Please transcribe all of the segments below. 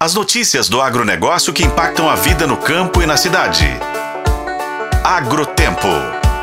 As notícias do agronegócio que impactam a vida no campo e na cidade. Agrotempo.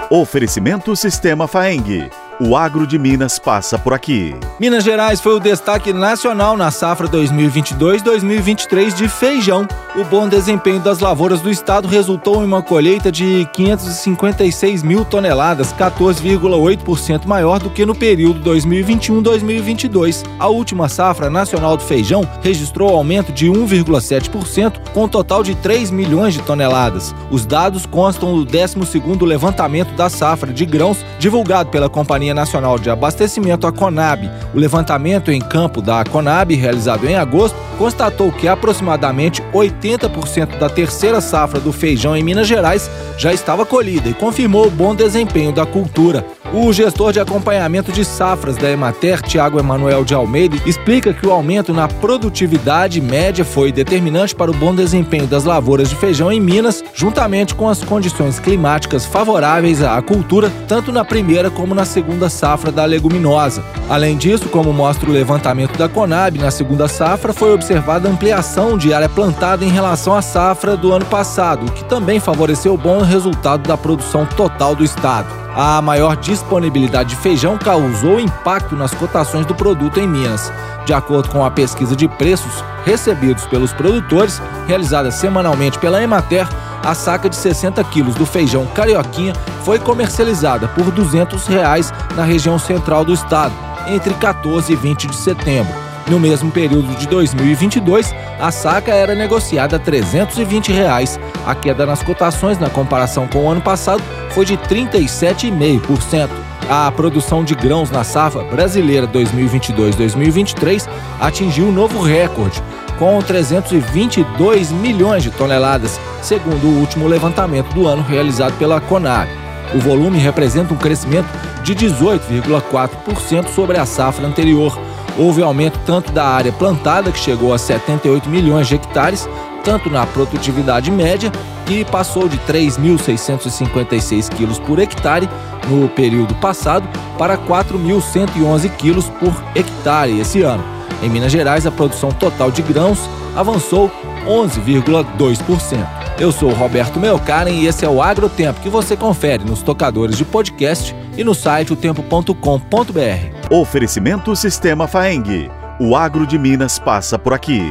Oferecimento Sistema Faeng. O agro de Minas passa por aqui. Minas Gerais foi o destaque nacional na safra 2022-2023 de feijão. O bom desempenho das lavouras do estado resultou em uma colheita de 556 mil toneladas, 14,8% maior do que no período 2021-2022. A última safra nacional do feijão registrou aumento de 1,7%, com um total de 3 milhões de toneladas. Os dados constam do 12º levantamento da safra de grãos divulgado pela Companhia Nacional de Abastecimento, a Conab. O levantamento em campo da Conab, realizado em agosto, constatou que aproximadamente 80% da terceira safra do feijão em Minas Gerais já estava colhida e confirmou o bom desempenho da cultura. O gestor de acompanhamento de safras da Emater, Tiago Emanuel de Almeida, explica que o aumento na produtividade média foi determinante para o bom desempenho das lavouras de feijão em Minas, juntamente com as condições climáticas favoráveis à cultura, tanto na primeira como na segunda safra da leguminosa. Além disso, como mostra o levantamento da Conab, na segunda safra foi observada ampliação de área plantada em relação à safra do ano passado, o que também favoreceu o bom resultado da produção total do estado. A maior disponibilidade de feijão causou impacto nas cotações do produto em Minas. De acordo com a pesquisa de preços recebidos pelos produtores, realizada semanalmente pela Emater, a saca de 60 quilos do feijão carioquinha foi comercializada por 200 reais na região central do estado, entre 14 e 20 de setembro. No mesmo período de 2022, a saca era negociada a 320 reais. A queda nas cotações na comparação com o ano passado foi de 37,5%. A produção de grãos na safra brasileira 2022-2023 atingiu um novo recorde, com 322 milhões de toneladas, segundo o último levantamento do ano realizado pela Conab. O volume representa um crescimento de 18,4% sobre a safra anterior Houve aumento tanto da área plantada, que chegou a 78 milhões de hectares, tanto na produtividade média, que passou de 3.656 quilos por hectare no período passado para 4.111 quilos por hectare esse ano. Em Minas Gerais, a produção total de grãos avançou 11,2%. Eu sou Roberto Melkaren e esse é o Agrotempo que você confere nos tocadores de podcast e no site otempo.com.br. Oferecimento Sistema Faeng. O agro de Minas passa por aqui.